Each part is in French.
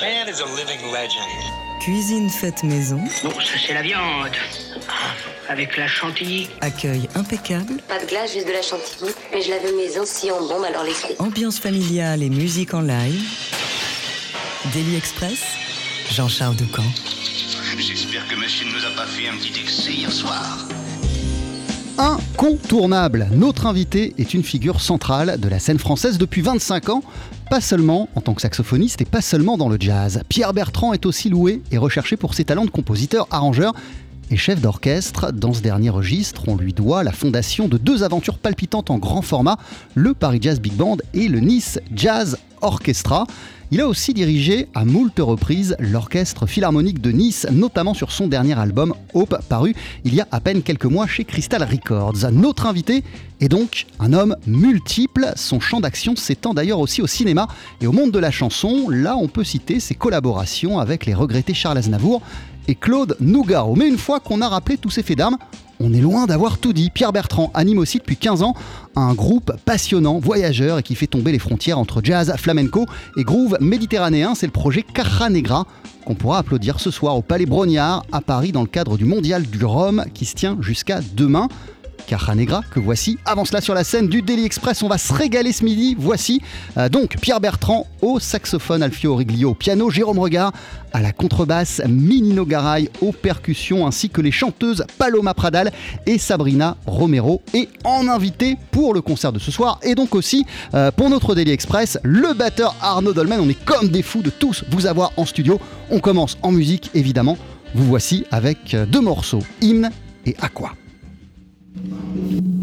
man is a living legend. Cuisine faite maison. Bon, ça c'est la viande. Avec la chantilly. Accueil impeccable. Pas de glace, juste de la chantilly. Mais je la veux maison, si on bombe, alors laissez. Ambiance familiale et musique en live. Daily Express. Jean-Charles Doucan. J'espère que monsieur ne nous a pas fait un petit excès hier soir. Incontournable, notre invité est une figure centrale de la scène française depuis 25 ans, pas seulement en tant que saxophoniste et pas seulement dans le jazz. Pierre Bertrand est aussi loué et recherché pour ses talents de compositeur, arrangeur et chef d'orchestre. Dans ce dernier registre, on lui doit la fondation de deux aventures palpitantes en grand format, le Paris Jazz Big Band et le Nice Jazz Orchestra. Il a aussi dirigé à moult reprises l'Orchestre Philharmonique de Nice, notamment sur son dernier album Hope, paru il y a à peine quelques mois chez Crystal Records. Notre invité est donc un homme multiple. Son champ d'action s'étend d'ailleurs aussi au cinéma et au monde de la chanson. Là, on peut citer ses collaborations avec les regrettés Charles Aznavour et Claude Nougaro. Mais une fois qu'on a rappelé tous ces faits d'armes, on est loin d'avoir tout dit. Pierre Bertrand anime aussi depuis 15 ans un groupe passionnant, voyageur et qui fait tomber les frontières entre jazz, flamenco et groove méditerranéen. C'est le projet Carra Negra qu'on pourra applaudir ce soir au Palais Brognard à Paris dans le cadre du Mondial du Rhum qui se tient jusqu'à demain. Caja Negra que voici. Avant cela sur la scène du Daily Express, on va se régaler ce midi. Voici euh, donc Pierre Bertrand au saxophone, Alfio Origlio au piano, Jérôme Regard à la contrebasse, Minino Garay aux percussions, ainsi que les chanteuses Paloma Pradal et Sabrina Romero. Et en invité pour le concert de ce soir, et donc aussi euh, pour notre Daily Express, le batteur Arnaud Dolmen. On est comme des fous de tous vous avoir en studio. On commence en musique évidemment. Vous voici avec euh, deux morceaux, Hymne et Aqua. Je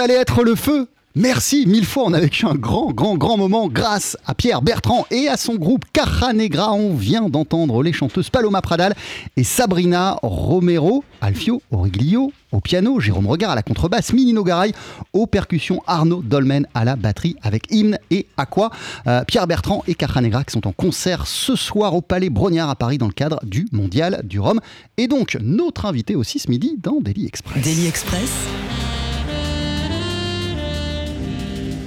allait être le feu. Merci mille fois, on a vécu un grand, grand, grand moment grâce à Pierre Bertrand et à son groupe Caja Negra. On vient d'entendre les chanteuses Paloma Pradal et Sabrina Romero, Alfio Origlio au piano, Jérôme Regard à la contrebasse, Minino Garay aux percussions, Arnaud Dolmen à la batterie avec Hymne et Aqua. Euh, Pierre Bertrand et Caja Negra qui sont en concert ce soir au Palais Brognard à Paris dans le cadre du Mondial du Rhum. Et donc notre invité aussi ce midi dans Daily Express. Daily Express.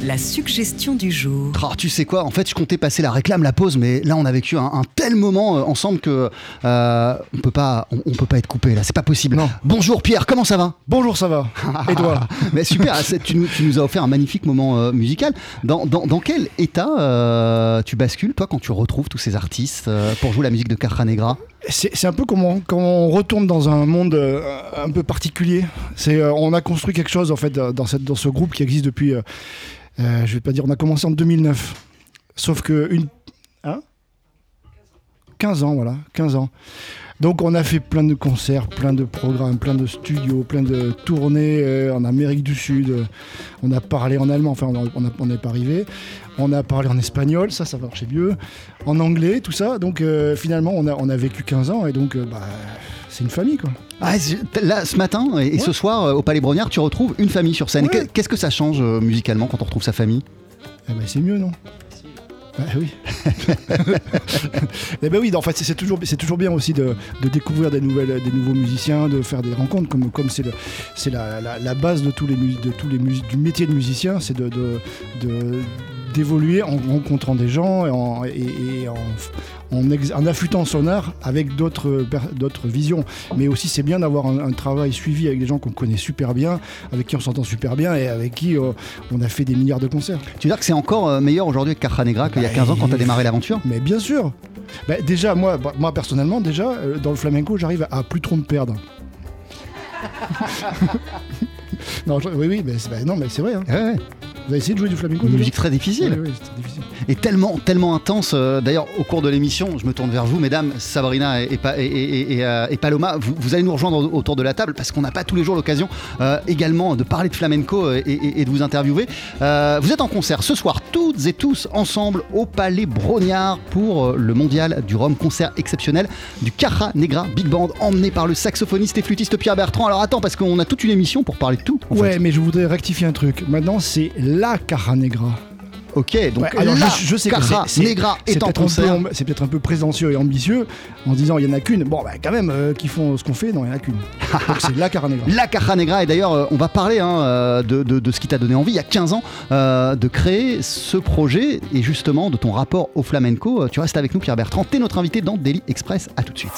La suggestion du jour. Ah, tu sais quoi En fait, je comptais passer la réclame, la pause, mais là, on a vécu un, un tel moment euh, ensemble que euh, on peut pas, on, on peut pas être coupé. Là, c'est pas possible. Non. Bonjour Pierre, comment ça va? Bonjour, ça va Et toi? Mais super, tu, nous- tu nous as offert un magnifique moment euh, musical. Dans, dans- dans quel état euh, tu bascules, toi, quand tu retrouves tous ces artistes euh, pour jouer la musique de Caja Negra? C'est un peu comme on, quand on retourne dans un monde euh, un peu particulier. C'est, euh, on a construit quelque chose en fait dans, cette, dans ce groupe qui existe depuis. euh, euh, je vais pas dire, on a commencé en 2009. Sauf que une. Hein? 15 ans, voilà, 15 ans. Donc on a fait plein de concerts, plein de programmes, plein de studios, plein de tournées euh, en Amérique du Sud. Euh, On a parlé en allemand, enfin on n'est pas arrivé. On a parlé en espagnol, ça, ça marchait mieux. En anglais, tout ça. Donc euh, finalement, on a, vécu 15 ans et donc bah, c'est une famille quoi. Ah, Là, ce matin et, ce soir, euh, au Palais Brognard, tu retrouves une famille sur scène. Ouais. Qu'est-ce que ça change euh, musicalement quand on retrouve sa famille? Eh ben, c'est mieux, non? Bah oui. Eh ben oui, en fait, c'est- toujours, c'est toujours bien aussi de, de découvrir des, nouvelles, des nouveaux musiciens, de faire des rencontres, comme comme c'est le, c'est la, la- la base de tous les de tous les mus- du métier de musicien, c'est de, de- de- d'évoluer en rencontrant des gens et en, et- et en, en, affûtant son art avec d'autres, visions. Mais aussi, c'est bien d'avoir un, un travail suivi avec des gens qu'on connaît super bien, avec qui on s'entend super bien et avec qui euh, on a fait des milliards de concerts. Tu veux dire que c'est encore euh, meilleur aujourd'hui avec Caja Negra qu'il y a 15 ans quand tu as démarré l'aventure? Mais bien sûr. Bah, déjà, moi, bah, moi personnellement, déjà, euh, dans le flamenco, j'arrive à plus trop me perdre. non, je- oui, oui, mais bah, non, mais c'est vrai. hein. Ouais, ouais. Vous avez essayé de jouer du flamenco Une musique très difficile. Oui, oui, c'est très difficile. et tellement, tellement intense. euh, D'ailleurs, au cours de l'émission, je me tourne vers vous, mesdames, Sabrina et, et Pa- et- et- et, euh, Paloma. Vous, vous allez nous rejoindre autour de la table parce qu'on n'a pas tous les jours l'occasion euh, également de parler de flamenco et, de vous interviewer. Euh, vous êtes en concert ce soir, toutes et tous ensemble au Palais Brognard pour le Mondial du Rhum, concert exceptionnel du Caja Negra Big Band, emmené par le saxophoniste et flûtiste Pierre Bertrand. Alors attends, parce qu'on a toute une émission pour parler de tout. en Ouais, fait. mais je voudrais rectifier un truc. Maintenant, c'est la Cara Negra. Ok, donc Ouais, alors la je, je sais que c'est- Negra est en concert. C'est peut-être un peu prétentieux et ambitieux en disant il y en a qu'une. Bon, bah, quand même, euh, qui font ce qu'on fait, non, il y en a qu'une. Donc c'est la Cara Negra. La Caja Negra, et d'ailleurs, euh, on va parler hein, euh, de, de- de ce qui t'a donné envie, il y a 15 ans, euh, de créer ce projet et justement de ton rapport au flamenco. Tu restes avec nous, Pierre Bertrand. T'es notre invité dans Daily Express. À tout de suite.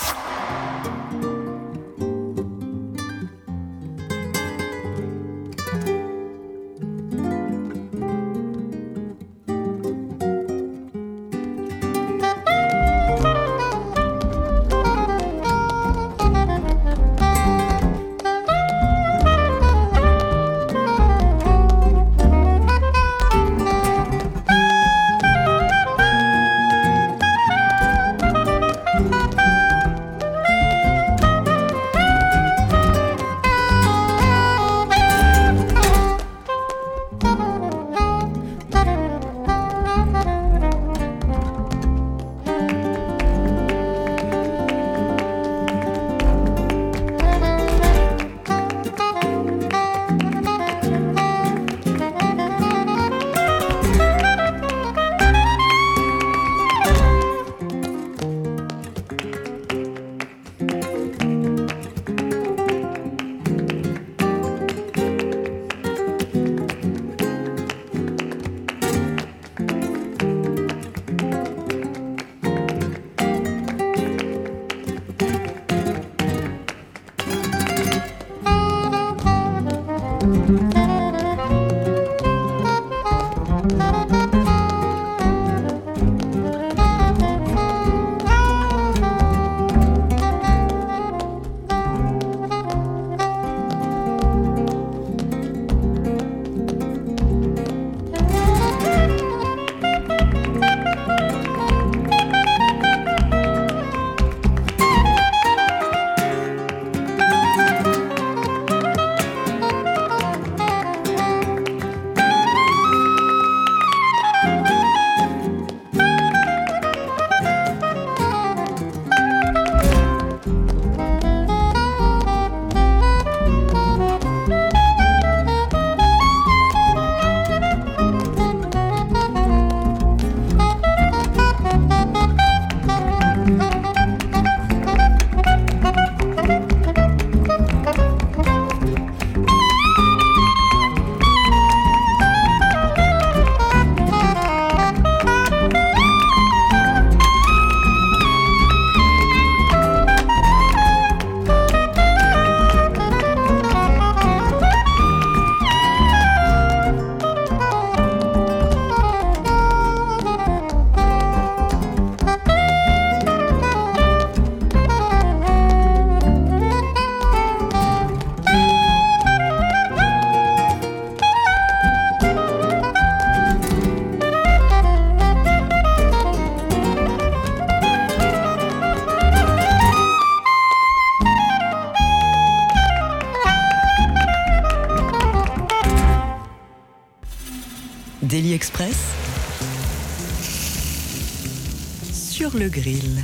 Le grill.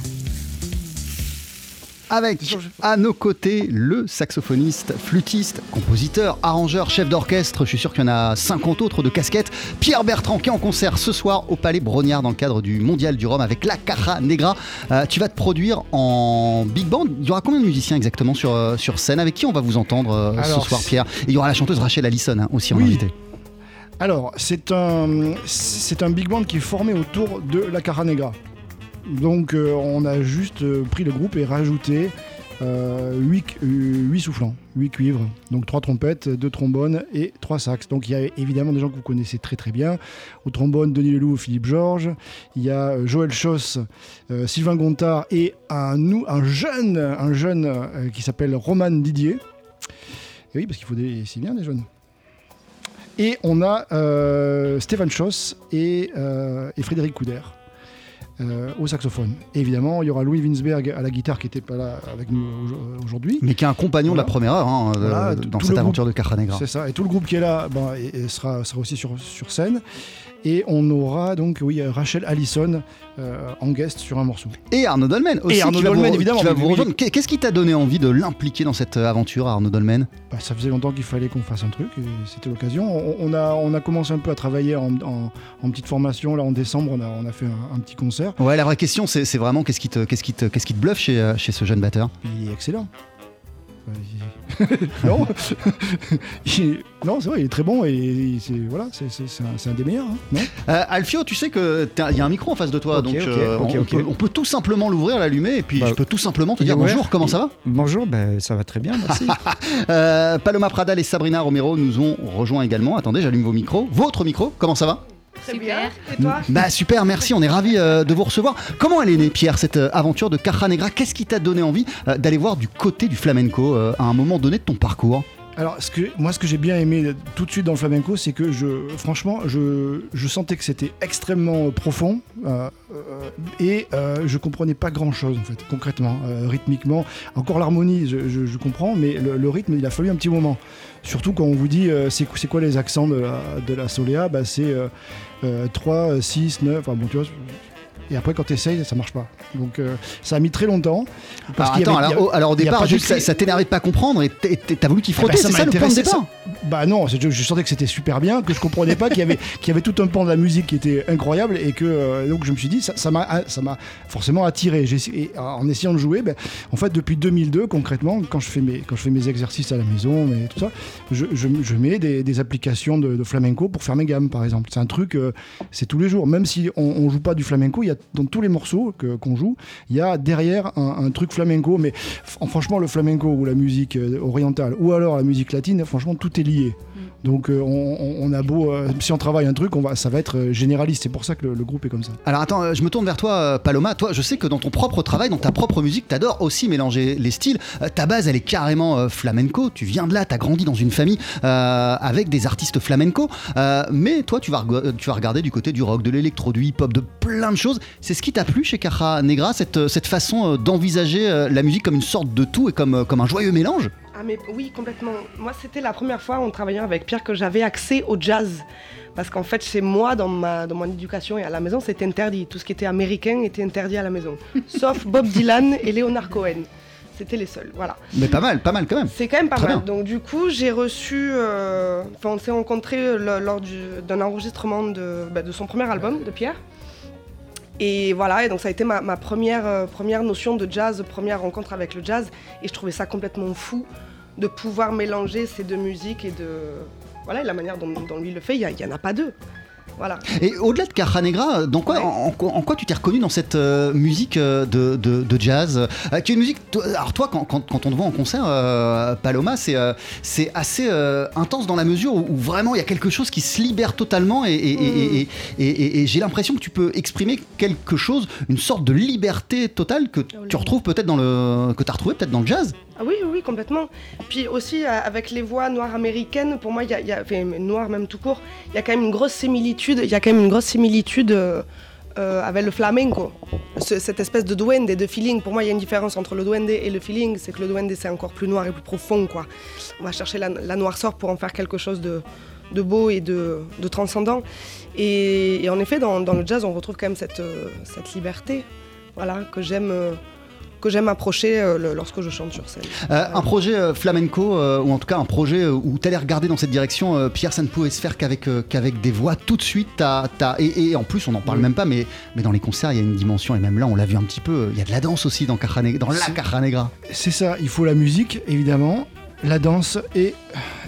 Avec à nos côtés le saxophoniste, flûtiste, compositeur, arrangeur, chef d'orchestre, je suis sûr qu'il y en a 50 autres de casquettes, Pierre Bertrand qui est en concert ce soir au Palais Brognard dans le cadre du Mondial du Rhum avec la Caja Negra. Euh, tu vas te produire en big band. Il y aura combien de musiciens exactement sur, euh, sur scène? Avec qui on va vous entendre euh, Alors, ce soir Pierre? Et il y aura la chanteuse Rachel Allison hein, aussi en Oui. invité. Alors, c'est un, c'est un big band qui est formé autour de la Cara Negra. Donc, euh, on a juste euh, pris le groupe et rajouté 8, soufflants, 8 cuivres. Donc, 3 trompettes, 2 trombones et 3 sax. Donc, il y a évidemment des gens que vous connaissez très très bien. Au trombone, Denis Leloup, Philippe Georges. Il y a euh, Joël Schoss, euh, Sylvain Gontard et un, un jeune, un jeune euh, qui s'appelle Roman Didier. Et oui, parce qu'il faut des. Bien des jeunes. Et on a euh, Stéphane Schoss et, euh, et Frédéric Couder euh, au saxophone. Et évidemment, il y aura Louis Winsberg à la guitare qui n'était pas là avec nous au- aujourd'hui. Mais qui est un compagnon de la première heure hein, Voilà, dans cette aventure de Caja Negra. C'est ça. Et tout le groupe qui est là ben, et- et sera, sera aussi sur, sur scène. Et on aura donc, oui, Rachel Allison euh, en guest sur un morceau. Et Arnaud Dolmen aussi. Arnaud qui va Dolmen, évidemment, qui Qu'est-ce qui t'a donné envie de l'impliquer dans cette euh, aventure, Arnaud Dolmen? Bah, ça faisait longtemps qu'il fallait qu'on fasse un truc et c'était l'occasion. On, on a, on a commencé un peu à travailler en, en- en petite formation. Là, en décembre, on a, on a fait un, un petit concert. Ouais, la vraie question, c'est vraiment qu'est-ce qui te, qu'est-ce qui te, qu'est-ce qui te bluffe chez, euh, chez ce jeune batteur? Il est excellent. Il- non, Il- non c'est vrai, il est très bon et c'est voilà, c'est un, des meilleurs. hein, non Euh, Alfio, tu sais que t'as- il y a un micro en face de toi, donc euh, on. Peut, on peut tout simplement l'ouvrir, l'allumer, et puis Bah, je peux tout simplement te dire ouais. bonjour. Comment ça va? Bonjour, ben, ça va très bien, merci. Euh, Paloma Pradal et Sabrina Romero nous ont rejoints également. Attendez, j'allume vos micros. Votre micro, comment ça va? Très bien. Et toi? Bah super, merci, on est ravis euh, de vous recevoir. Comment elle est née, Pierre, cette euh, aventure de Caja Negra Qu'est-ce qui t'a donné envie euh, d'aller voir du côté du flamenco euh, à un moment donné de ton parcours? Alors, moi, ce que j'ai bien aimé tout de suite dans le flamenco, c'est que je, franchement, je, sentais que c'était extrêmement profond euh, et euh, je comprenais pas grand-chose en fait, concrètement, euh, rythmiquement. Encore l'harmonie, je, comprends, mais le, rythme, il a fallu un petit moment. Surtout quand on vous dit, c'est quoi les accents de la, soléa bah, C'est euh, euh, 3, 6, 9, enfin bon, tu vois. Et après, quand tu essayes, ça marche pas. Donc, euh, ça a mis très longtemps. Parce alors, qu'il attends, avait- alors, a- au- alors au départ, juste, ça, ça t'énervait de pas comprendre et t'as voulu t'y Ah bah, frotter, ça c'est ça le point de Bah non, je, je sentais que c'était super bien, que je comprenais pas, qu'il y avait, qu'il y avait tout un pan de la musique qui était incroyable et que euh, donc je me suis dit ça m'a ça m'a forcément attiré. Et en essayant de jouer, ben, en fait depuis 2002 concrètement, quand je fais mes quand je fais mes exercices à la maison et tout ça, je, je- je mets des, des applications de, de flamenco pour faire mes gammes par exemple. C'est un truc, euh, c'est tous les jours. Même si on, on joue pas du flamenco, il y a dans tous les morceaux qu'on joue, il y a derrière un, truc flamenco. Mais franchement, le flamenco ou la musique euh, orientale ou alors la musique latine, franchement, tout est lié. Donc euh, on, a beau, euh, si on travaille un truc, ça va être euh, généraliste. C'est pour ça que le, groupe est comme ça. Alors attends, je me tourne vers toi, Paloma. Toi, je sais que dans ton propre travail, dans ta propre musique, t'adores aussi mélanger les styles. Ta base, elle est carrément flamenco. Tu viens de là, t'as grandi dans une famille avec des artistes flamenco. Mais toi, tu vas, regarder du côté du rock, de l'électro, du hip-hop, de plein de choses. C'est ce qui t'a plu chez Caja Negra, cette, cette façon d'envisager la musique comme une sorte de tout et comme un joyeux mélange? Ah mais oui, complètement. Moi, c'était la première fois en travaillant avec Pierre que j'avais accès au jazz. Parce qu'en fait, chez moi, dans, ma, dans mon éducation et à la maison, c'était interdit. Tout ce qui était américain était interdit à la maison. Sauf Bob Dylan et Leonard Cohen. C'était les seuls, voilà. Mais pas mal, pas mal quand même. C'est quand même pas Très mal. bien. Donc du coup, j'ai reçu... euh, Enfin, on s'est rencontrés le- lors du- d'un enregistrement de, bah, de son premier album, de Pierre. Et voilà, et donc ça a été ma, ma première, euh, première notion de jazz, première rencontre avec le jazz. Et je trouvais ça complètement fou de pouvoir mélanger ces deux musiques et de... Voilà, la manière dont, dont lui le fait, il n'y en a pas deux. Voilà. Et au-delà de Caja Negra, dans quoi, Ouais. en, en quoi- en quoi tu t'es reconnu dans cette euh, musique euh, de, de- de jazz? Euh, qui est une musique. Alors toi, quand, quand- quand on te voit en concert, euh, Paloma, c'est euh, c'est assez euh, intense dans la mesure où, où vraiment il y a quelque chose qui se libère totalement et, et- et- et- et- j'ai l'impression que tu peux exprimer quelque chose, une sorte de liberté totale que Oh tu retrouves peut-être dans le que tu as retrouvé peut-être dans le jazz. Ah oui, oui, complètement. Puis aussi, euh, avec les voix noires américaines, pour moi, il y a, y a- noires même tout court, il y a quand même une grosse similitude, il y a quand même une grosse similitude euh, euh, avec le flamenco. Ce- cette espèce de duende, de feeling. Pour moi, il y a une différence entre le duende et le feeling, c'est que le duende, c'est encore plus noir et plus profond, quoi. On va chercher la, noirceur pour en faire quelque chose de, beau et de, transcendant. Et, et en effet, dans, le jazz, on retrouve quand même cette, liberté voilà, que j'aime. Que j'aime approcher euh, le- lorsque je chante sur scène. Euh, un projet euh, flamenco, euh, ou en tout cas un projet où tu allais regarder dans cette direction, euh, Pierre, ça ne pouvait se faire qu'avec euh, qu'avec des voix. Tout de suite, t'as- t'as- et, et en plus, on n'en parle Oui. même pas, mais, mais dans les concerts, il y a une dimension, et même là, on l'a vu un petit peu, il y a de la danse aussi dans, la Negra. C'est ça, il faut la musique, évidemment, la danse et,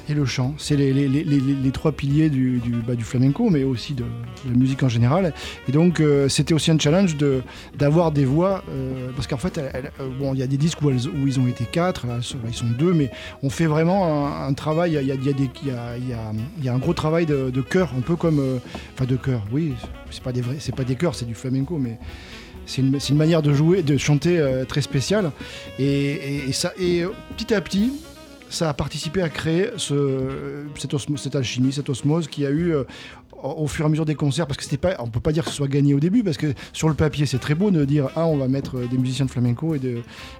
et le chant. C'est les, les- les- trois piliers du, du, bah, du flamenco, mais aussi de, la musique en général. Et donc, euh, c'était aussi un challenge de- d'avoir des voix, euh, parce qu'en fait, euh, bon, il y a des disques où, ils ont été quatre, là, ils sont deux, mais on fait vraiment un, travail, il y a, y a y a- y a- un gros travail de, de chœur, un peu comme... Enfin, de chœur, oui, c'est pas des vrais, c'est pas des chœurs, c'est du flamenco, mais c'est une, c'est une manière de jouer, de chanter très spéciale. Et, et- ça, et petit à petit, ça a participé à créer ce, cette, cette alchimie, cette osmose qui a eu euh, au fur et à mesure des concerts, parce que c'était pas, on peut pas dire que ce soit gagné au début, parce que sur le papier c'est très beau de dire ah on va mettre euh, des musiciens de flamenco et de,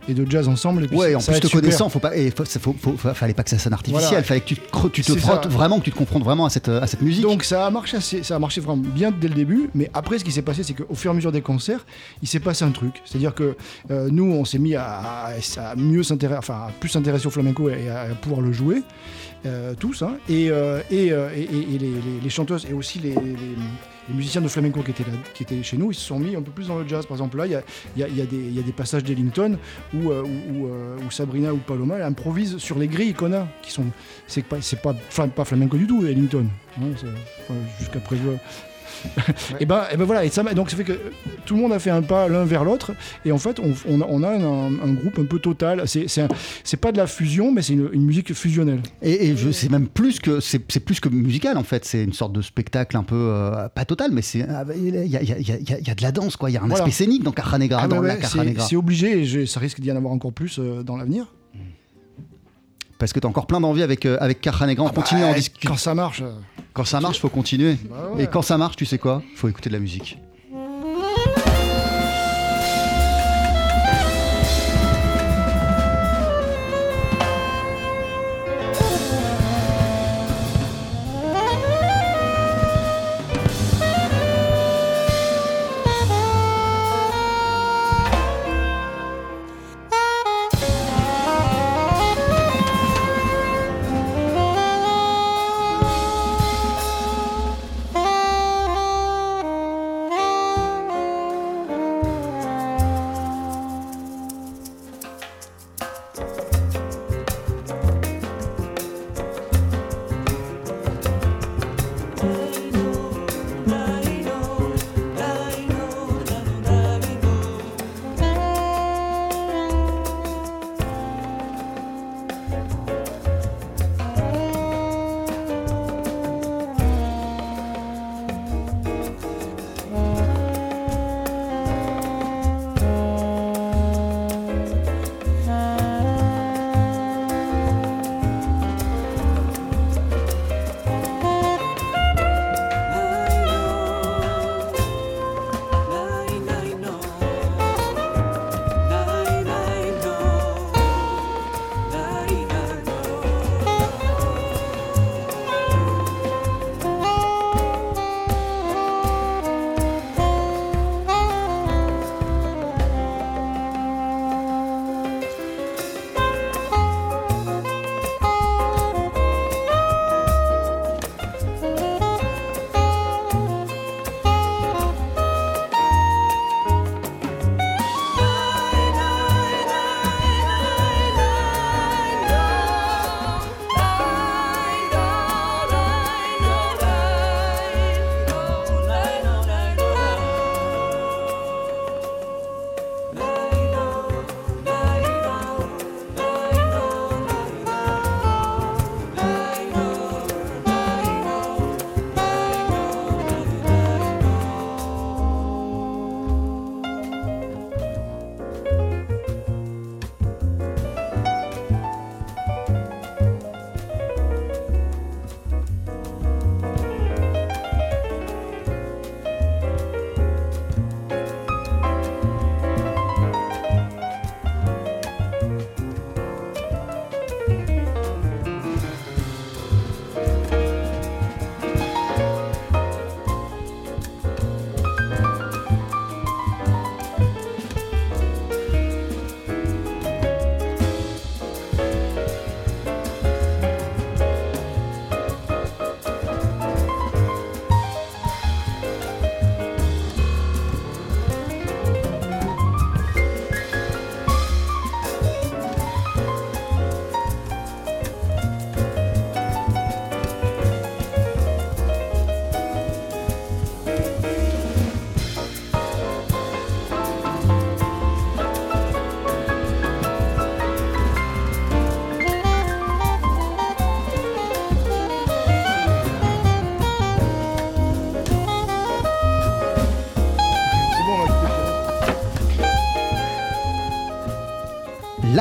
et de jazz ensemble. Et puis Ouais, en plus te super. connaissant, faut pas, et faut, ça- faut- fallait pas que ça sonne artificiel, Voilà. fallait que tu, te tu frottes vraiment, que tu te confrontes vraiment à cette, à cette musique. Donc ça a marché assez, ça a marché vraiment bien dès le début, mais après ce qui s'est passé, c'est qu'au fur et à mesure des concerts, il s'est passé un truc. C'est-à-dire que euh, nous, on s'est mis à, à- à mieux s'intéresser, enfin à plus s'intéresser au flamenco et à pouvoir le jouer. Euh, tous, hein, et, euh, euh, et- et- et les, chanteuses et aussi les, musiciens de flamenco qui étaient, là, qui étaient chez nous, ils se sont mis un peu plus dans le jazz. Par exemple, là, il y a, y a- des- passages d'Ellington où, où- Sabrina ou Paloma elles improvisent sur les grilles qu'on a, qui sont. C'est pas, pas, pas flamenco du tout, Ellington. hein, Jusqu'à présent. Et ben, et ben voilà, et ça, donc ça fait que tout le monde a fait un pas l'un vers l'autre, et en fait, on, on a, on a un, un groupe un peu total. C'est, pas de la fusion, mais c'est une, une musique fusionnelle. Et, et je c'est même plus que c'est plus que musical en fait, c'est une sorte de spectacle un peu euh, pas total, mais c'est euh, il y a, y y y de la danse quoi, il y a un Voilà. aspect scénique dans Ah dans ouais, ouais, Caja c'est, obligé, et je- ça risque d'y en avoir encore plus euh, dans l'avenir. Parce que t'as encore plein d'envie avec euh, avec Caja Negra, on continue à en Bah, discuter. Quand ça marche. euh, Quand ça marche, faut continuer. bah ouais. Et quand ça marche, tu sais quoi? Faut écouter de la musique.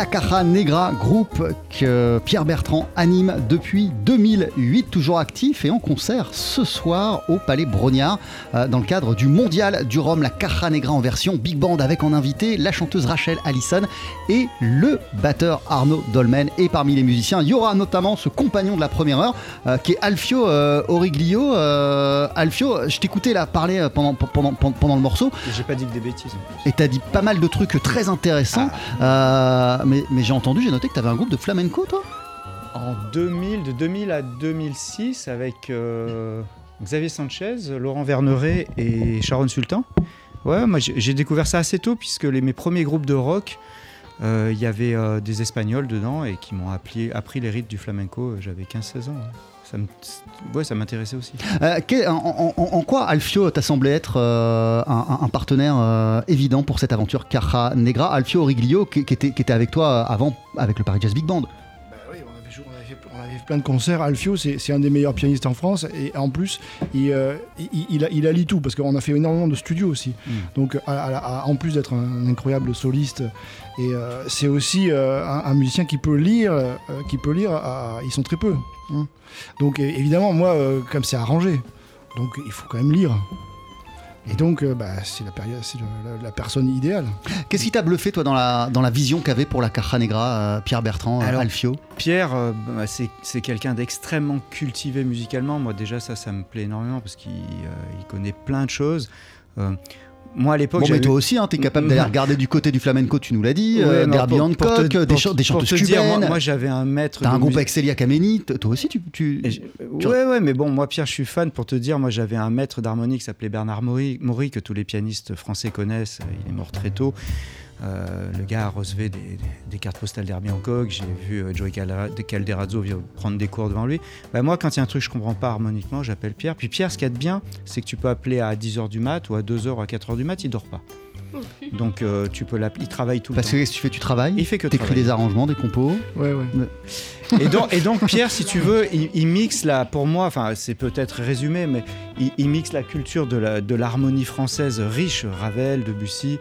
La Caja Negra, groupe que Pierre Bertrand anime depuis 2008, toujours actif et en concert ce soir au Palais Brognard euh, dans le cadre du Mondial du Rhum. La Caja Negra en version big band avec en invité la chanteuse Rachel Allison et le batteur Arnaud Dolmen. Et parmi les musiciens, il y aura notamment ce compagnon de la première heure euh, qui est Alfio euh, Origlio. Alfio, je t'écoutais là parler pendant, pendant, pendant, pendant le morceau J'ai pas dit que des bêtises. et t'as dit pas mal de trucs très intéressants. Euh, mais j'ai entendu, j'ai noté que t'avais un groupe de flamenco, toi? En 2000, de 2000 à 2006, avec euh, Xavier Sanchez, Laurent Verneret et Sharon Sultan. Ouais, moi j'ai découvert ça assez tôt, puisque mes premiers groupes de rock, euh, il y avait euh, des Espagnols dedans et qui m'ont appris, les rythmes du flamenco. J'avais 15-16 ans. ouais. Ça m'intéressait aussi. Euh, en, quoi Alfio t'a semblé être euh, un, partenaire euh, évident pour cette aventure Caja Negra? Alfio Origlio, qui était, qui était avec toi avant avec le Paris Jazz Big Band. Fait plein de concerts. Alfio, c'est un des meilleurs pianistes en France. Et en plus, il, euh, il, il, a- il allie tout. Parce qu'on a fait énormément de studios aussi. Mm. Donc, à- à- à- en plus d'être un, incroyable soliste, et euh, c'est aussi euh, un, un musicien qui peut lire. euh, qui peut lire ils sont très peu. hein. Donc, évidemment, moi, comme c'est arrangé, donc il faut quand même lire. Et donc, euh, bah, c'est la, période- c'est le- la- la personne idéale. Qu'est-ce qui t'a bluffé, toi, dans la, dans la vision qu'avait pour la Caja Negra euh, Pierre Bertrand, euh, Alors, Alfio? Pierre, euh, bah, c'est quelqu'un d'extrêmement cultivé musicalement. Moi, déjà, ça, ça me plaît énormément parce qu'il il connaît plein de choses. Euh, moi, à l'époque, Bon, mais toi aussi, hein, t'es capable d'aller Mhm. regarder du côté du flamenco, tu nous l'as dit, Ouais, euh, non, d'Herbie pour- pour Hancock, te- des, pour- chanteuses dire, cubaines. moi, moi, j'avais un maître. T'as un groupe musique- avec Célia Kameni, toi aussi, tu. Ouais, ouais, mais bon, moi, Pierre, je suis fan pour te dire. Moi, j'avais un maître d'harmonie qui s'appelait Bernard Maury, Maury, que tous les pianistes français connaissent. Il est mort très tôt. Euh, le gars a relevé des, des- des cartes postales d'Herbie Hancock. J'ai vu euh, Joey Caldera- de Calderazzo venir prendre des cours devant lui. Bah, moi, quand il y a un truc que je comprends pas harmoniquement, j'appelle Pierre. Puis Pierre, ce qu'il y a de bien, c'est que tu peux appeler à 10h du mat ou à 2h ou à 4h du mat, il dort pas. Donc, euh, tu peux l'appeler. Il travaille tout le Parce temps. que qu'est-ce que tu fais, tu travailles? Il fait que T'écris des arrangements, des compos? Ouais, ouais. Et donc, et donc, Pierre, si tu veux, il, il mixe là, pour moi, enfin c'est peut-être résumé, mais il, il mixe la culture de la- de l'harmonie française riche, Ravel, Debussy,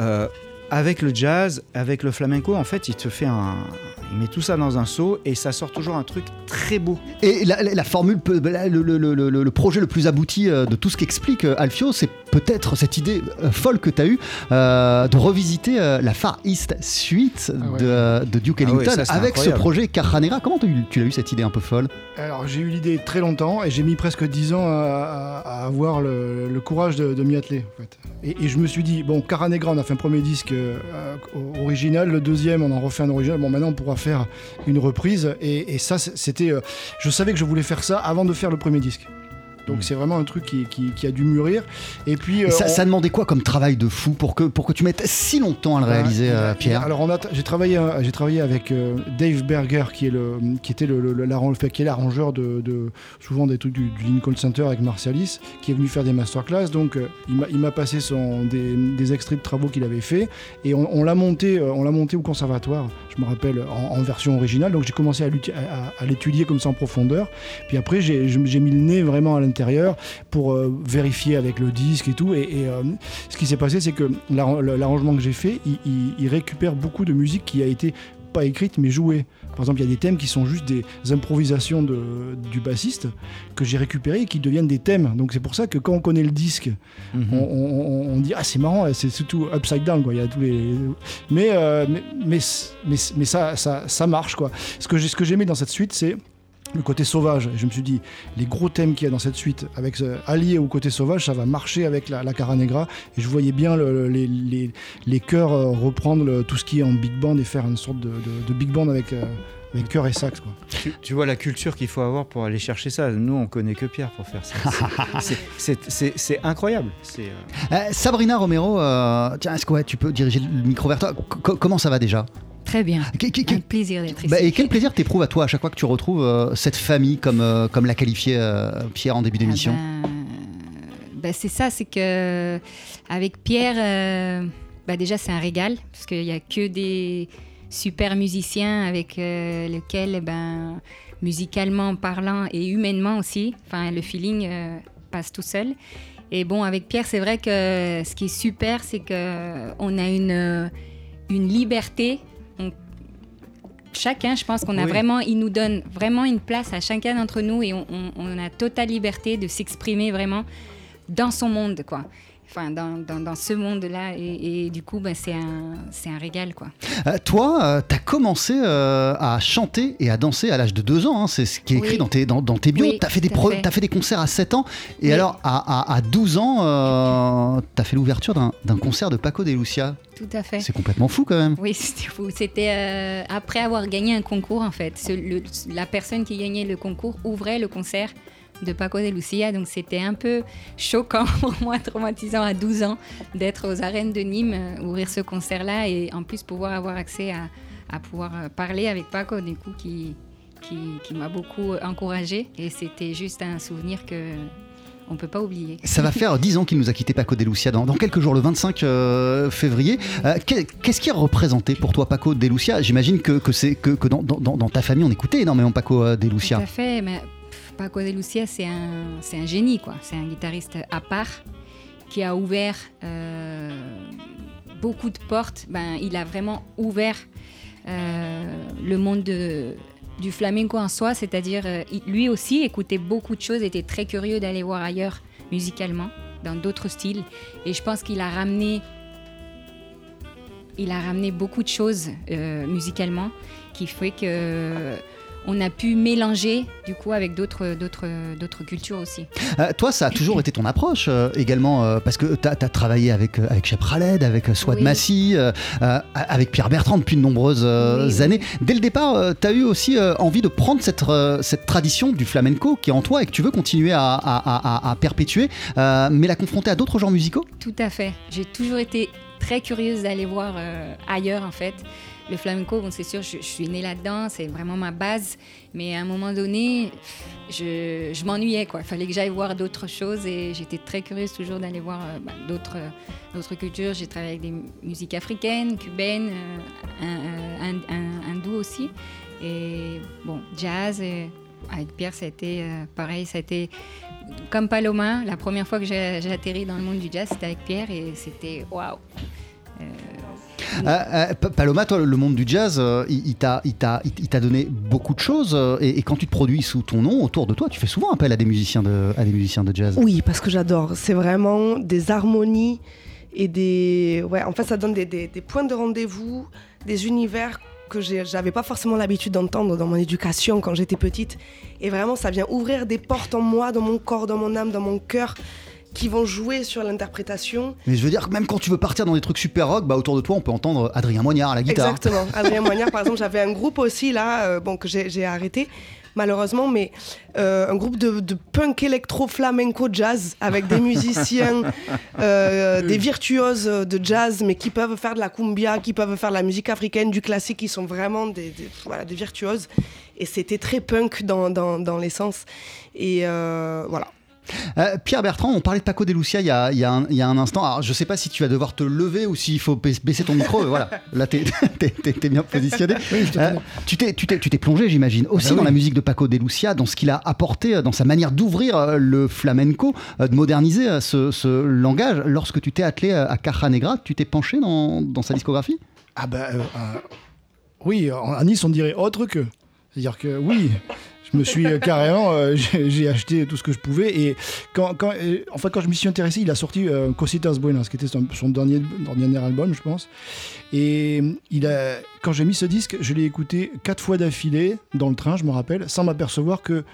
euh, avec le jazz, avec le flamenco. En fait, il te fait un, il met tout ça dans un seau et ça sort toujours un truc très beau. Et la, la- la formule, le, le- le- le- le projet le plus abouti euh, de tout ce qu'explique euh, Alfio, c'est peut-être cette idée euh, folle que tu as eue euh, de revisiter la Far East Suite Ah ouais. de, de Duke Ah ouais, Ellington ça, c'est avec ce projet Cajanera. Comment tu l'as eu cette idée un peu folle? Alors j'ai eu l'idée très longtemps et j'ai mis presque 10 ans à, avoir le, le courage de, de m'y atteler. En fait. et, et je me suis dit, bon, Cara Negra, on a fait un premier disque euh, original, le deuxième, on en refait un original. Bon, maintenant on pourra faire une reprise. Et, ça, c'était. euh, je savais que je voulais faire ça avant de faire le premier disque. Donc Mm. c'est vraiment un truc qui, qui- qui a dû mûrir. Et puis. Et euh, ça, on- ça demandait quoi comme travail de fou pour que, pour que tu mettes si longtemps à le réaliser, Ouais, euh, Pierre Alors on a, j'ai travaillé, euh, j'ai travaillé avec Dave Berger qui est le, qui était le, le- qui est l'arrangeur de, de- souvent des trucs du, du Lincoln Center avec Martialis, qui est venu faire des masterclass. Donc il m'a, passé son, des, des extraits de travaux qu'il avait fait et on, on l'a monté, on l'a monté au conservatoire. Je me rappelle en, en version originale. Donc j'ai commencé à, l'étudier comme ça en profondeur. Puis après j'ai mis le nez vraiment à l'intérieur pour euh, vérifier avec le disque et tout. Et, et, euh, ce qui s'est passé, c'est que l'arra- l'arrangement que j'ai fait, il, il- il récupère beaucoup de musique qui a été pas écrite mais jouée. Par exemple, il y a des thèmes qui sont juste des improvisations de, du bassiste que j'ai récupérés et qui deviennent des thèmes. Donc c'est pour ça que quand on connaît le disque, Mhm. on, on- on dit ah c'est marrant, c'est surtout upside down quoi. Il y a tous les, mais euh, mais, mais mais, mais ça, ça ça marche quoi. Ce que j'ai ce que j'aimais dans cette suite, c'est le côté sauvage. Et je me suis dit, les gros thèmes qu'il y a dans cette suite, avec ce- allié au côté sauvage, ça va marcher avec la, la Cara Negra. Et je voyais bien le- le- les, les, les chœurs euh, reprendre le- tout ce qui est en big band et faire une sorte de, de- de big band avec, euh, avec chœur et sax. Quoi. Tu, tu vois la culture qu'il faut avoir pour aller chercher ça. Nous, on connaît que Pierre pour faire ça. C'est- incroyable. Euh, Euh, Sabrina Romero, euh, tiens, est-ce que ouais, tu peux diriger le micro vers toi Co- Comment ça va déjà? Très bien. Qu- qu- Un plaisir d'être ici. Bah, et quel plaisir t'éprouves à toi à chaque fois que tu retrouves euh, cette famille, comme, euh, comme l'a qualifié euh, Pierre en début Ah d'émission ben, ben, c'est ça, c'est que avec Pierre, ben, déjà c'est un régal parce qu'il n'y a que des super musiciens avec lesquels, ben, musicalement parlant et humainement aussi, enfin le feeling passe tout seul. Et bon, avec Pierre, c'est vrai que ce qui est super, c'est que on a une, une liberté. Chacun, je pense qu'on a Oui. vraiment, il nous donne vraiment une place à chacun d'entre nous et on, on- on a totale liberté de s'exprimer vraiment dans son monde, quoi. Enfin, dans, dans- dans ce monde-là. Et, et du coup, ben, c'est un, un régal, quoi. Euh, toi, tu as commencé euh, à chanter et à danser à l'âge de 2 ans. hein, c'est ce qui est écrit Oui. dans tes, dans, dans tes bios. Oui, tu as, pro- fait. des concerts à 7 ans. Et Oui. alors, à, à- à 12 ans, tu as fait l'ouverture d'un d'un concert de Paco de Lucia. Tout à fait. C'est complètement fou quand même. Oui, c'était fou. C'était euh, après avoir gagné un concours, en fait. Ce- le- la personne qui gagnait le concours ouvrait le concert de Paco de Lucia. Donc c'était un peu choquant pour moi, traumatisant à 12 ans, d'être aux arènes de Nîmes, euh, ouvrir ce concert-là et en plus pouvoir avoir accès à, à pouvoir euh, parler avec Paco, du coup, qui, qui, qui m'a beaucoup encouragée. Et c'était juste un souvenir que on peut pas oublier. Ça va faire 10 ans qu'il nous a quitté Paco de Lucia dans, dans quelques jours, le 25 euh, février. Euh, qu'est- Qu'est-ce qui a représenté pour toi Paco de Lucia? J'imagine que, que, c'est- que, que dans, dans- dans ta famille, on écoutait énormément Paco de Lucia. Tout à fait, mais Paco de Lucia, c'est un, un génie, quoi. C'est un guitariste à part qui a ouvert euh, beaucoup de portes. Ben, il a vraiment ouvert euh, le monde de- du flamenco en soi, c'est-à-dire euh, lui aussi écoutait beaucoup de choses, était très curieux d'aller voir ailleurs musicalement, dans d'autres styles, et je pense qu'il a ramené, il a ramené beaucoup de choses musicalement, qui fait que on a pu mélanger du coup avec d'autres d'autres d'autres cultures aussi. Euh, toi, ça a toujours été ton approche euh, également, euh, parce que tu as, travaillé avec, avec avec Swad Oui. Euh, avec Pierre Bertrand depuis de nombreuses oui. années. Dès le départ, tu as eu aussi envie de prendre cette, cette tradition du flamenco qui est en toi et que tu veux continuer à, à- à- à perpétuer, mais la confronter à d'autres genres musicaux? Tout à fait. J'ai toujours été très curieuse d'aller voir euh, ailleurs en fait. Le flamenco, bon, c'est sûr, je, suis née là-dedans, c'est vraiment ma base. Mais à un moment donné, je, m'ennuyais. quoi. Il fallait que j'aille voir d'autres choses et j'étais très curieuse toujours d'aller voir euh, bah, d'autres euh, d'autres cultures. J'ai travaillé avec des musiques africaines, cubaines, euh, un- un- un- hindou aussi. Et bon, jazz. avec Pierre, ça a été pareil. Ça a été comme Paloma, la première fois que j'ai j'ai atterri dans le monde du jazz, c'était avec Pierre et c'était waouh. Euh, euh, Pa- Paloma, toi, le monde du jazz, euh, il, il t'a il t'a- il- il t'a donné beaucoup de choses. euh, et, et quand tu te produis sous ton nom, autour de toi, tu fais souvent appel à des musiciens de, à des musiciens de jazz. Oui, parce que j'adore. C'est vraiment des harmonies et des. Ouais, en fait, ça donne des, des- des points de rendez-vous, des univers que j'avais pas forcément l'habitude d'entendre dans mon éducation quand j'étais petite. Et vraiment, ça vient ouvrir des portes en moi, dans mon corps, dans mon âme, dans mon cœur, qui vont jouer sur l'interprétation. Mais je veux dire que même quand tu veux partir dans des trucs super rock, bah, autour de toi, on peut entendre Adrien Moignard à la guitare. Exactement. Adrien Moignard, par exemple, j'avais un groupe aussi là, euh, bon, que j'ai arrêté malheureusement, mais euh, un groupe de, de punk électro flamenco jazz avec des musiciens, euh, des virtuoses de jazz, mais qui peuvent faire de la cumbia, qui peuvent faire de la musique africaine, du classique, qui sont vraiment des, des- voilà, des virtuoses. Et c'était très punk dans, dans, dans l'essence. Et euh, voilà. Euh, Pierre Bertrand, on parlait de Paco de Lucia il y a, il y a un, il y a un instant. Alors, je sais pas si tu vas devoir te lever ou s'il faut bais- baisser ton micro. voilà, là, t'es- t'es bien positionné. Euh, tu t'es tu tu plongé, j'imagine, aussi bah dans oui. la musique de Paco de Lucia, dans ce qu'il a apporté, euh, dans sa manière d'ouvrir le flamenco, de moderniser ce, ce langage. Lorsque tu t'es attelé à Caja Negra, tu t'es penché dans, dans sa discographie? Ah euh, euh, oui, à Nice on dirait autre que. C'est-à-dire que oui, je me suis euh, carrément, euh, j'ai acheté tout ce que je pouvais et quand, quand, euh, en fait, quand je m'y suis intéressé, il a sorti Cositas Buenas, qui était son, son dernier, dernier album, je pense. Et il a, quand j'ai mis ce disque, je l'ai écouté quatre fois d'affilée dans le train, je me rappelle, sans m'apercevoir que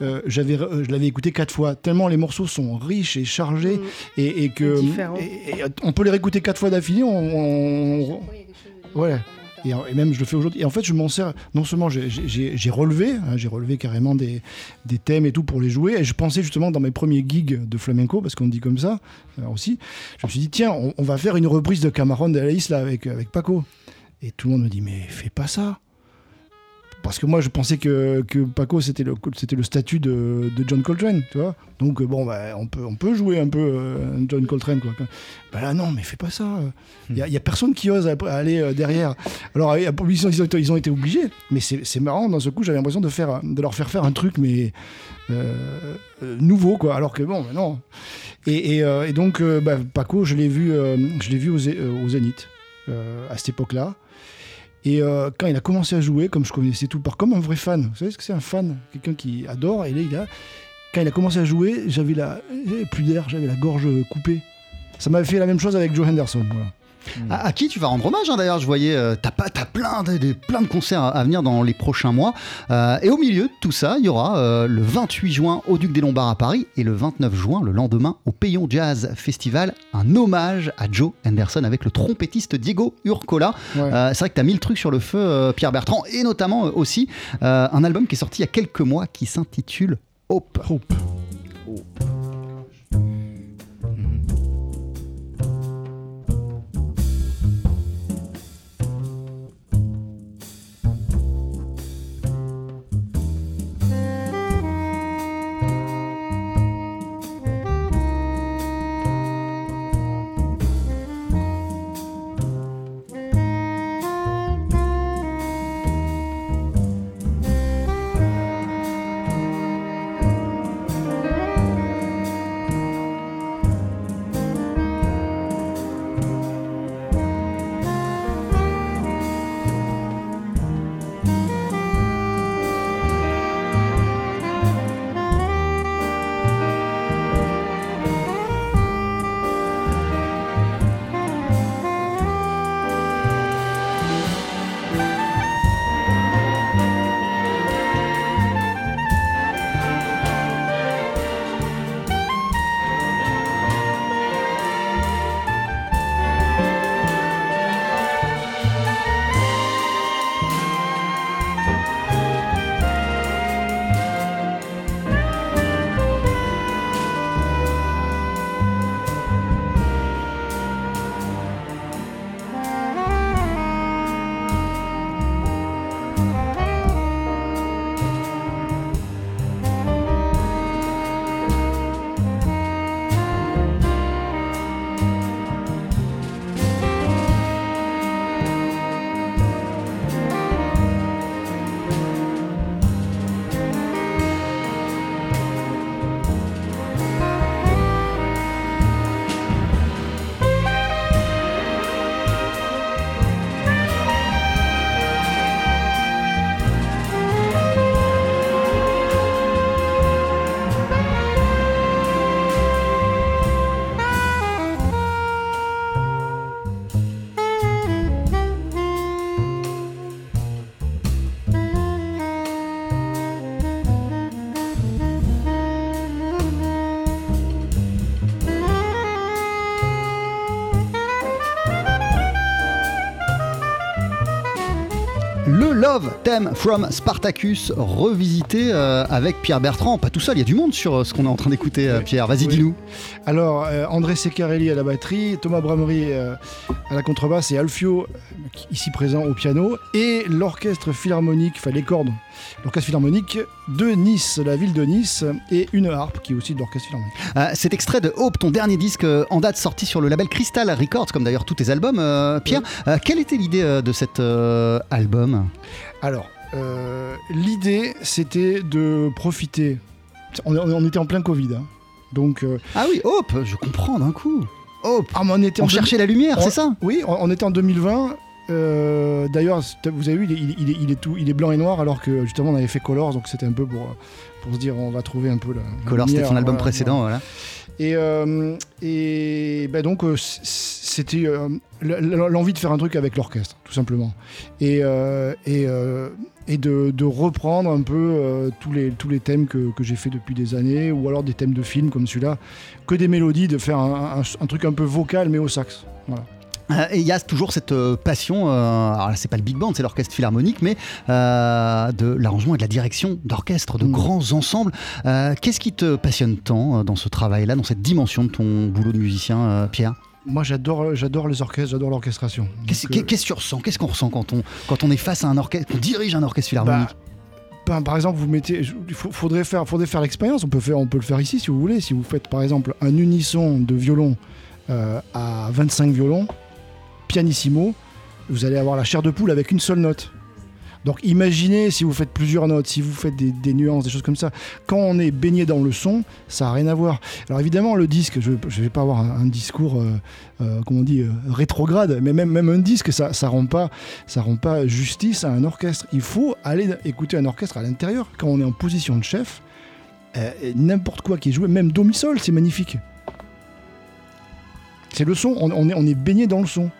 euh, j'avais, euh, je l'avais écouté quatre fois, tellement les morceaux sont riches et chargés et, et que et- et on peut les réécouter quatre fois d'affilée. On, on- ouais. Et, même je le fais aujourd'hui. Et en fait, je m'en sers. Non seulement j'ai- relevé, hein, j'ai relevé carrément des, des thèmes et tout pour les jouer. Et je pensais justement dans mes premiers gigs de flamenco, parce qu'on dit comme ça euh, aussi. Je me suis dit tiens, on, on va faire une reprise de Camarón de la Isla avec avec Paco. Et tout le monde me dit mais fais pas ça. Parce que moi, je pensais que, Paco, c'était le, statut de, John Coltrane, tu vois. Donc, euh, bon, bah, on, peut, jouer un peu euh, John Coltrane, quoi. Bah là, non, mais fais pas ça. Il n'y a, personne qui ose aller euh, derrière. Alors, euh, ils ont, été- obligés, mais c'est marrant, dans ce coup, j'avais l'impression de, leur faire faire un truc, mais nouveau, quoi. Alors que, bon, non. Et, donc, bah, Paco, je l'ai vu, je l'ai vu au, Zé- au Zénith, à cette époque-là. Et euh, quand il a commencé à jouer, comme je connaissais tout par, comme un vrai fan, vous savez ce que c'est un fan Quelqu'un qui adore, et là, quand il a commencé à jouer, j'avais la, plus d'air, j'avais la gorge coupée. Ça m'avait fait la même chose avec Joe Henderson. Voilà. À, à qui tu vas rendre hommage hein, d'ailleurs Je voyais, euh, t'as pas, t'as plein de, de- plein de concerts à, à venir dans les prochains mois. Euh, et au milieu de tout ça, il y aura euh, le 28 juin au Duc des Lombards à Paris et le 29 juin, le lendemain, au Payon Jazz Festival, un hommage à Joe Henderson avec le trompettiste Diego Urcola. Ouais. Euh, c'est vrai que t'as mis le truc sur le feu, Pierre Bertrand, et notamment aussi un album qui est sorti il y a quelques mois qui s'intitule Hope. Hope. Le Love Theme from Spartacus, revisité euh, avec Pierre Bertrand. Pas tout seul, il y a du monde sur euh, ce qu'on est en train d'écouter, euh, Pierre. Vas-y, Oui. dis-nous. Alors, André Seccarelli à la batterie, Thomas Bramery à la contrebasse et Alfio, ici présent au piano, et l'orchestre philharmonique, enfin les cordes, l'orchestre philharmonique de Nice, la ville de Nice, et une harpe qui est aussi de l'orchestre philharmonique. Cet extrait de Hope, ton dernier disque en date sorti sur le label Crystal Records, comme d'ailleurs tous tes albums, Pierre. quelle était l'idée de cet album? Alors, euh, l'idée, c'était de profiter. On, on était en plein Covid, hein. donc. euh, Ah oui, Hope, je comprends d'un coup. Hope, ah, mais on était en on cherchait la lumière, c'est ça? Oui, on, on était en 2020. euh, D'ailleurs, vous avez vu, il est tout, il est blanc et noir, alors que justement on avait fait Colors, donc c'était un peu pour, pour se dire on va trouver un peu la. Color, c'était ton album voilà, précédent, voilà. Et, euh, et ben donc euh, c'était euh, l'envie de faire un truc avec l'orchestre, tout simplement, et et, et, et de, de reprendre un peu tous les tous les thèmes que, que j'ai fait depuis des années, ou alors des thèmes de films comme celui-là, que des mélodies, de faire un, un- un truc un peu vocal mais au sax. Voilà. Euh, Et il y a toujours cette euh, passion, euh, alors là c'est pas le big band, c'est l'orchestre philharmonique, mais euh, de l'arrangement et de la direction d'orchestre, de Mm. grands ensembles. Euh, Qu'est-ce qui te passionne tant dans ce travail-là, dans cette dimension de ton boulot de musicien, Pierre? Moi, j'adore, j'adore les orchestres, j'adore l'orchestration. Qu'est-ce que tu ressens? Qu'est-ce qu'on ressent quand on, quand on est face à un orchestre, qu'on dirige un orchestre philharmonique? Bah, par, par exemple, vous mettez, il faudrait faire, faudrait faire l'expérience. On peut faire, on peut le faire ici si vous voulez. Si vous faites par exemple un unisson de violon euh, à 25 violons, pianissimo, vous allez avoir la chair de poule avec une seule note. Donc imaginez si vous faites plusieurs notes, si vous faites des, nuances, des choses comme ça. Quand on est baigné dans le son, ça n'a rien à voir. Alors évidemment, le disque, je ne vais pas avoir un, discours, euh, euh, comment on dit, euh, rétrograde, mais même, un disque, ça ne rend, pas, ça rend pas justice à un orchestre. Il faut aller écouter un orchestre à l'intérieur. Quand on est en position de chef, n'importe quoi qui est joué, même do mi sol, c'est magnifique. C'est le son, on est baigné dans le son.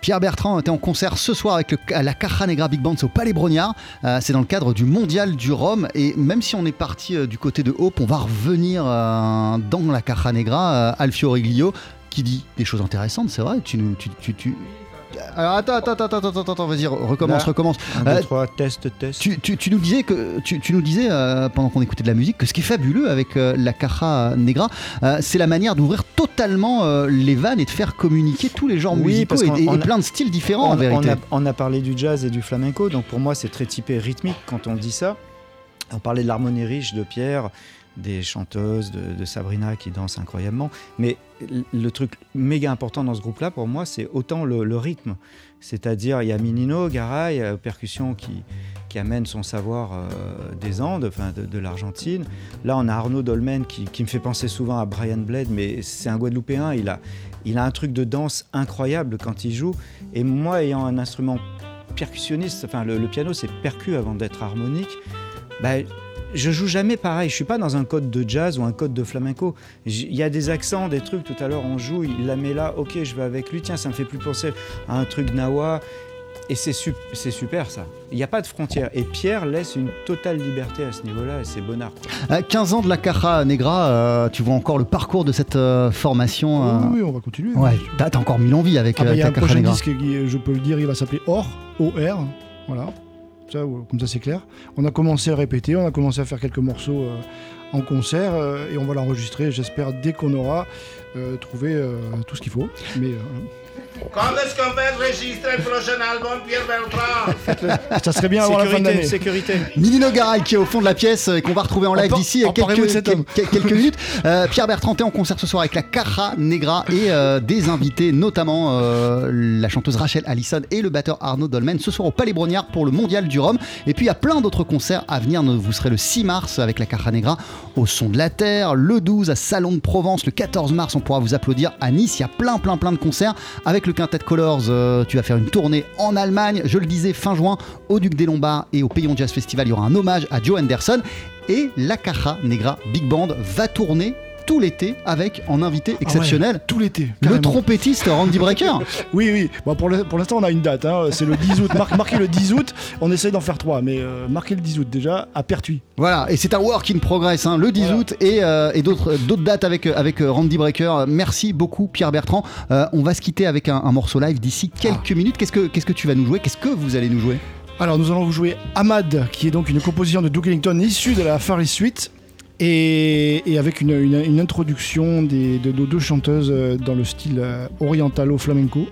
Pierre Bertrand était en concert ce soir avec la Caja Negra Big Band au Palais Brognard. Euh, c'est dans le cadre du Mondial du Rhum. Et même si on est parti euh, du côté de Hope, on va revenir euh, dans la Caja Negra. Alfio Riglio qui dit des choses intéressantes, c'est vrai. Tu nous. Tu, tu- tu- Alors attends, attends, attends, attends, attends, attends, vas-y, recommence, Là. recommence. 1, 2, Euh, 3, test, test. Tu, tu- tu nous disais que tu, tu nous disais euh, pendant qu'on écoutait de la musique que ce qui est fabuleux avec euh, la Caja Negra, euh, c'est la manière d'ouvrir totalement euh, les vannes et de faire communiquer tous les genres Oui, musicaux et, plein de styles différents on, en vérité. on a, on a parlé du jazz et du flamenco, donc pour moi c'est très typé rythmique quand on dit ça. On parlait de l'harmonie riche de Pierre, des chanteuses, de, Sabrina qui dansent incroyablement. Mais le truc méga important dans ce groupe-là, pour moi, c'est autant le, rythme. C'est-à-dire, il y a Minino, Garay, euh, percussion qui, qui amène son savoir euh, des Andes, enfin de, l'Argentine. Là, on a Arnaud Dolmen qui, qui me fait penser souvent à Brian Blade, mais c'est un Guadeloupéen. Il a, il a un truc de danse incroyable quand il joue. Et moi, ayant un instrument percussionniste, enfin le, le piano c'est percu avant d'être harmonique, bah, je joue jamais pareil. Je suis pas dans un code de jazz ou un code de flamenco. Il y a des accents, des trucs. Tout à l'heure, on joue, il la met là. Ok, je vais avec lui. Tiens, ça me fait plus penser à un truc nawa. Et c'est sup- c'est super ça. Il n'y a pas de frontières. Et Pierre laisse une totale liberté à ce niveau-là. Et c'est bonnard. quoi. À 15 ans de la Caja Negra, euh, tu vois encore le parcours de cette euh, formation. euh, Oui, oui, on va continuer. Ouais, t'as t'as encore mille envies avec Ah bah, euh, il y a ta un Caja prochain Negra. disque qui, je peux le dire, il va s'appeler Or, O-R, voilà. Comme ça c'est clair. On a commencé à répéter, on a commencé à faire quelques morceaux euh, en concert euh, et on va l'enregistrer, j'espère, dès qu'on aura euh, trouvé tout ce qu'il faut. Mais Quand est-ce qu'on va enregistrer le prochain album, Pierre Bertrand ça serait bien avant la fin de Sécurité, l'année. sécurité. Minino Garay qui est au fond de la pièce euh, et qu'on va retrouver en live d'ici emparez-vous quelques, quelques minutes. Euh, Pierre Bertrand est en concert ce soir avec la Caja Negra et euh, des invités, notamment euh, la chanteuse Rachel Allison et le batteur Arnaud Dolmen ce soir au Palais Brognard pour le Mondial du Rhum. Et puis il y a plein d'autres concerts à venir. Vous serez le 6 mars avec la Caja Negra au Son de la Terre, le 12 à Salon de Provence, le 14 mars on pourra vous applaudir à Nice. Il y a plein plein plein de concerts avec le Quintet Colors. euh, tu vas faire une tournée en Allemagne. Je le disais fin juin au Duc des Lombards et au Payon Jazz Festival. Il y aura un hommage à Joe Anderson et la Caja Negra Big Band va tourner tout l'été avec en invité exceptionnel Ah ouais, tout l'été. le trompettiste Randy Brecker. Oui, oui. Bon, pour l'instant, on a une date. hein. C'est le 10 août. Mar- marquez le 10 août. On essaie d'en faire trois, mais euh, marquez le 10 août déjà à Pertuis. Voilà, et c'est un work in progress, hein, le 10 Voilà. août et, euh, et d'autres dates avec, avec euh, Randy Brecker. Merci beaucoup Pierre Bertrand. Euh, on va se quitter avec un, un morceau live d'ici quelques minutes. Qu'est-ce que tu vas nous jouer? Qu'est-ce que vous allez nous jouer? Alors, nous allons vous jouer Ahmad, qui est donc une composition de Duke Ellington issue de la Far East Suite. Et, et avec une, une- une introduction des, de nos deux chanteuses euh, dans le style euh, orientalo-flamenco.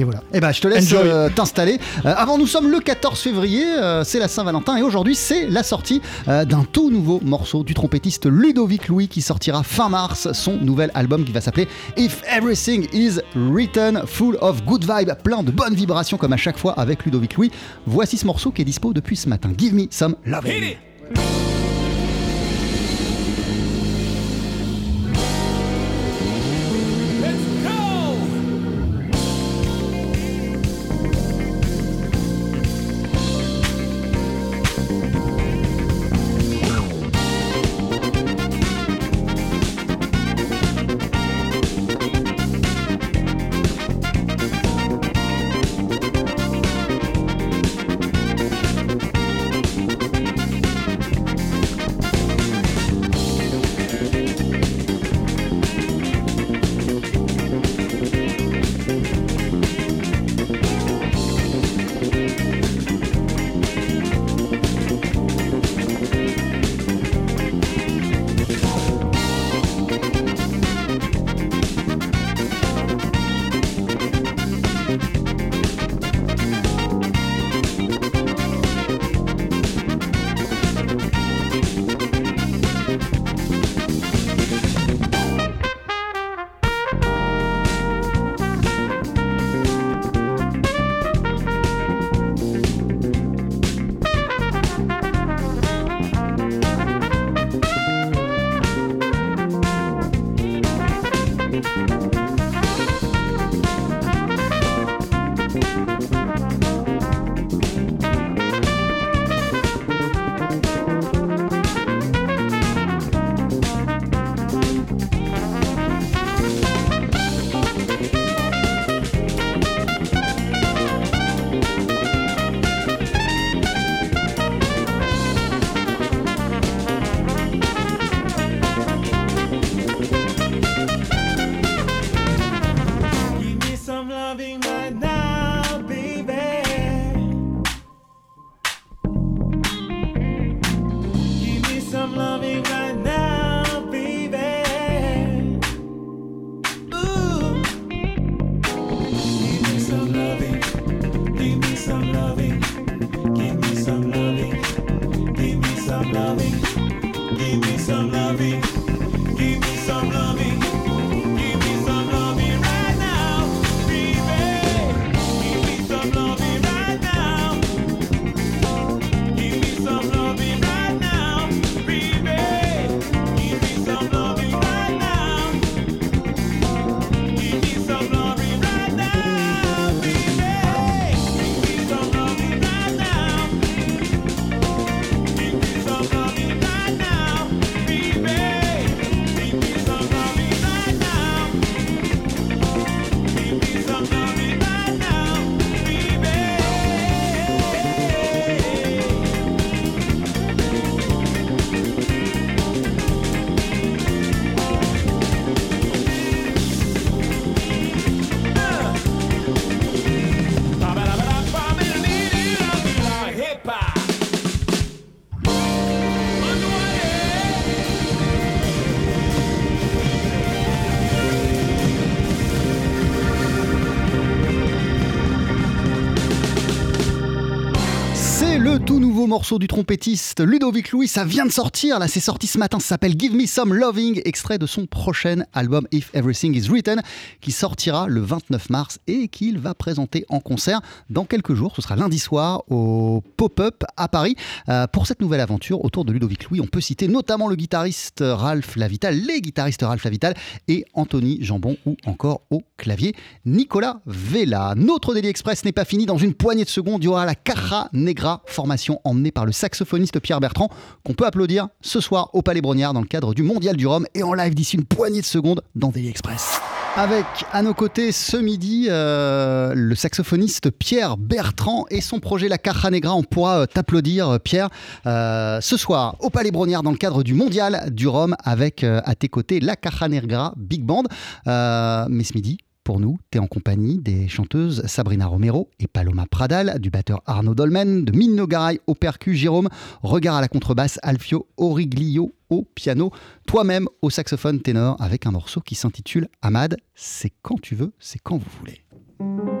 Et voilà. Eh ben, je te laisse euh, t'installer. Euh, avant, nous sommes le 14 février, euh, c'est la Saint-Valentin, et aujourd'hui, c'est la sortie euh, d'un tout nouveau morceau du trompettiste Ludovic Louis qui sortira fin mars son nouvel album qui va s'appeler If Everything Is Written, full of good vibes, plein de bonnes vibrations comme à chaque fois avec Ludovic Louis. Voici ce morceau qui est dispo depuis ce matin. Give me some loving. Morceau du trompettiste Ludovic Louis, ça vient de sortir, là c'est sorti ce matin, ça s'appelle Give Me Some Loving, extrait de son prochain album If Everything Is Written, qui sortira le 29 mars et qu'il va présenter en concert dans quelques jours, ce sera lundi soir au Pop-Up à Paris. Euh, pour cette nouvelle aventure autour de Ludovic Louis, on peut citer notamment le guitariste Ralph Lavital, les guitaristes Ralph Lavital et Anthony Jambon ou encore au clavier Nicolas Vella. Notre Daily Express n'est pas fini, dans une poignée de secondes, il y aura la Caja Negra, formation emmenée par le saxophoniste Pierre Bertrand, qu'on peut applaudir ce soir au Palais Brognard dans le cadre du Mondial du Rhum et en live d'ici une poignée de secondes dans Daily Express. Avec à nos côtés ce midi euh, le saxophoniste Pierre Bertrand et son projet La Caja Negra. On pourra euh, t'applaudir, euh, Pierre, ce soir au Palais Brognard dans le cadre du Mondial du Rhum avec à tes côtés La Caja Negra Big Band. Mais ce midi, pour nous, tu es en compagnie des chanteuses Sabrina Romero et Paloma Pradal, du batteur Arnaud Dolmen, de Mino Garay au percu Jérôme, Regard à la contrebasse Alfio Origlio au piano, toi-même au saxophone ténor avec un morceau qui s'intitule Ahmad, c'est quand tu veux, c'est quand vous voulez.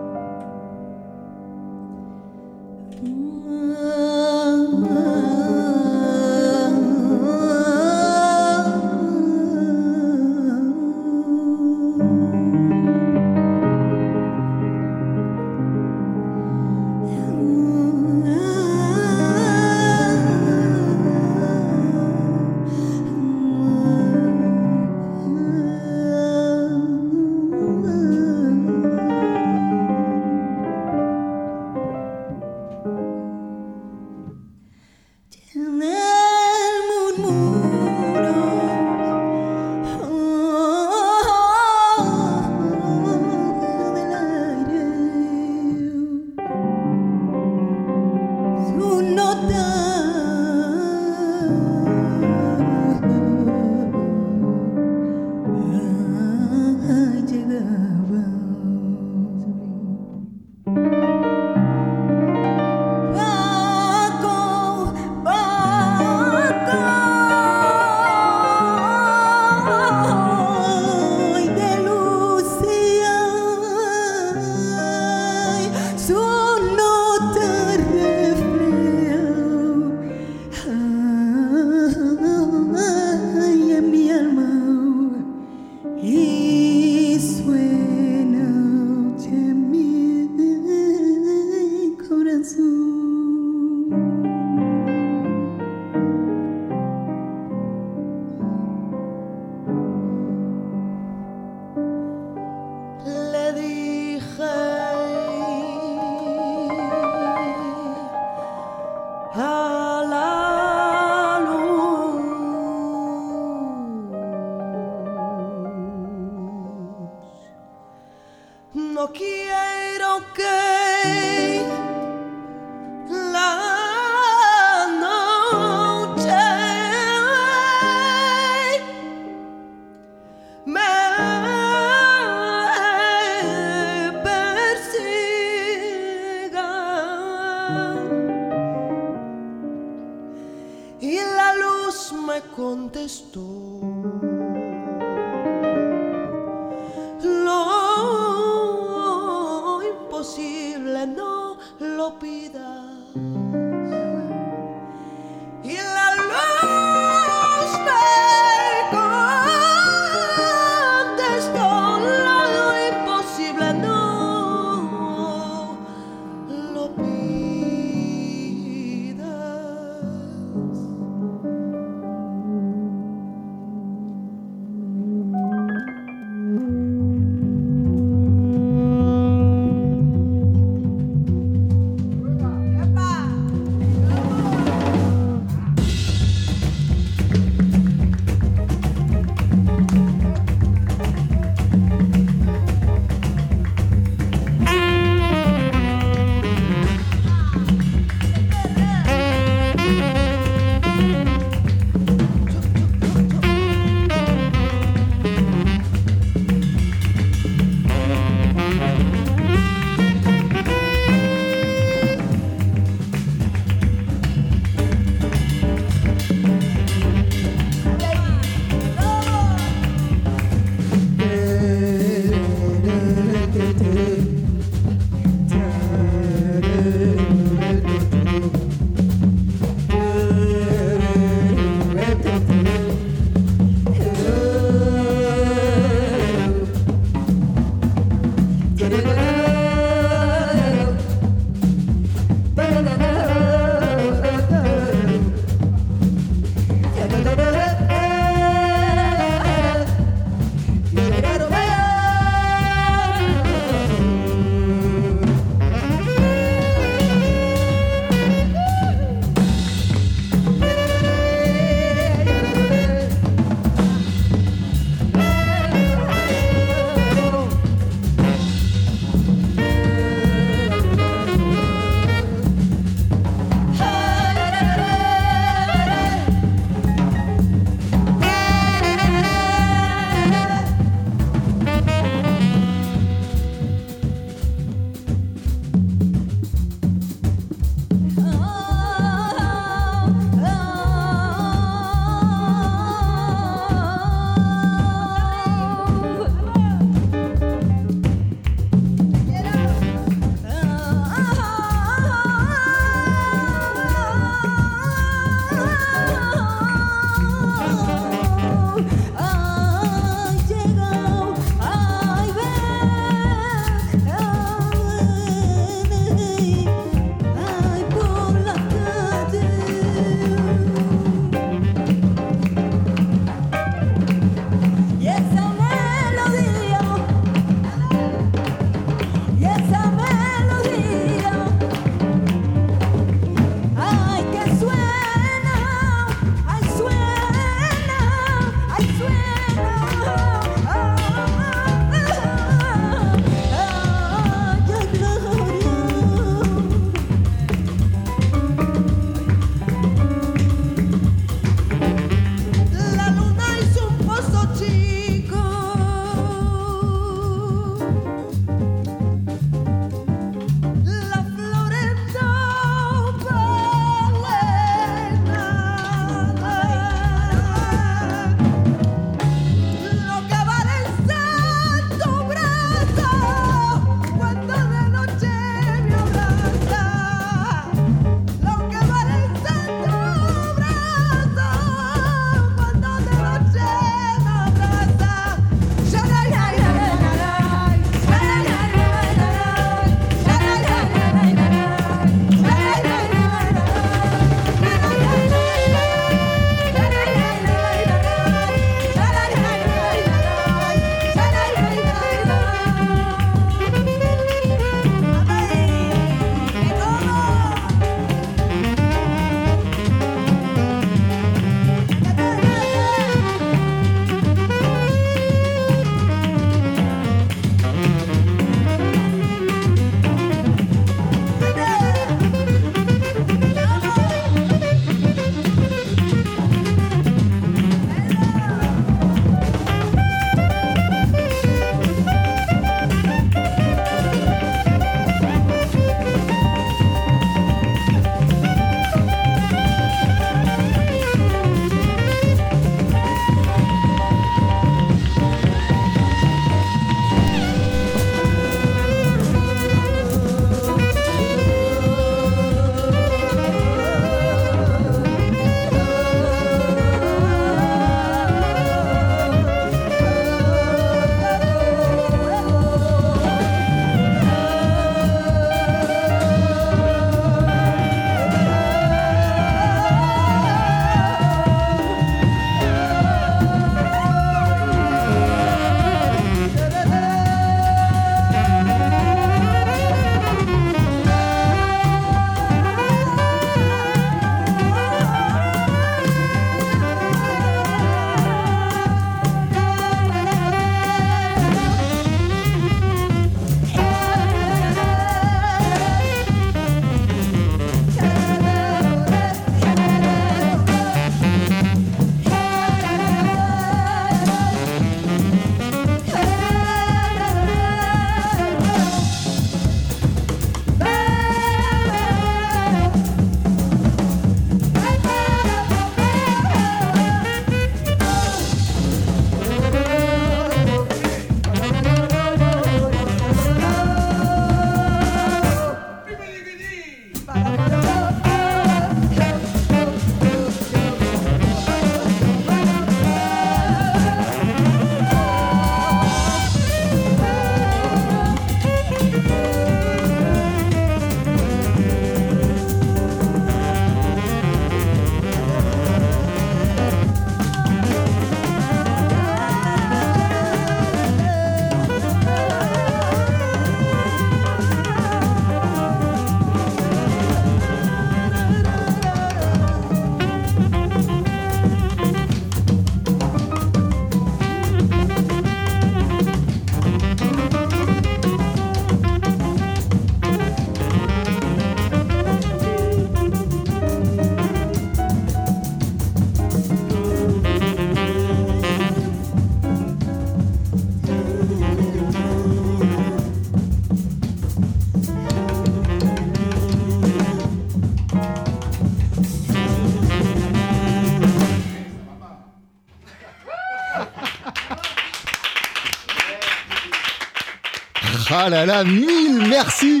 Ah là là, mille merci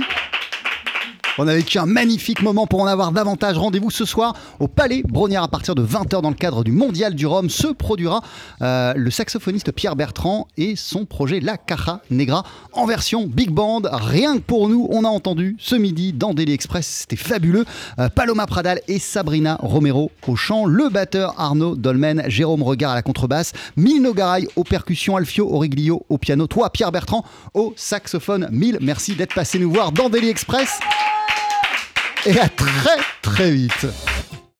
on a vécu un magnifique moment pour en avoir davantage. Rendez-vous ce soir au Palais Brognard à partir de 20h dans le cadre du Mondial du Rhum. Se produira euh, le saxophoniste Pierre Bertrand et son projet La Caja Negra en version big band. Rien que pour nous, on a entendu ce midi dans Daily Express. C'était fabuleux. Euh, Paloma Pradal et Sabrina Romero au chant. Le batteur Arnaud Dolmen, Jérôme Regard à la contrebasse, Milno Garay aux percussions, Alfio Origlio au piano. Toi, Pierre Bertrand au saxophone. Mille merci d'être passé nous voir dans Daily Express et à très très vite.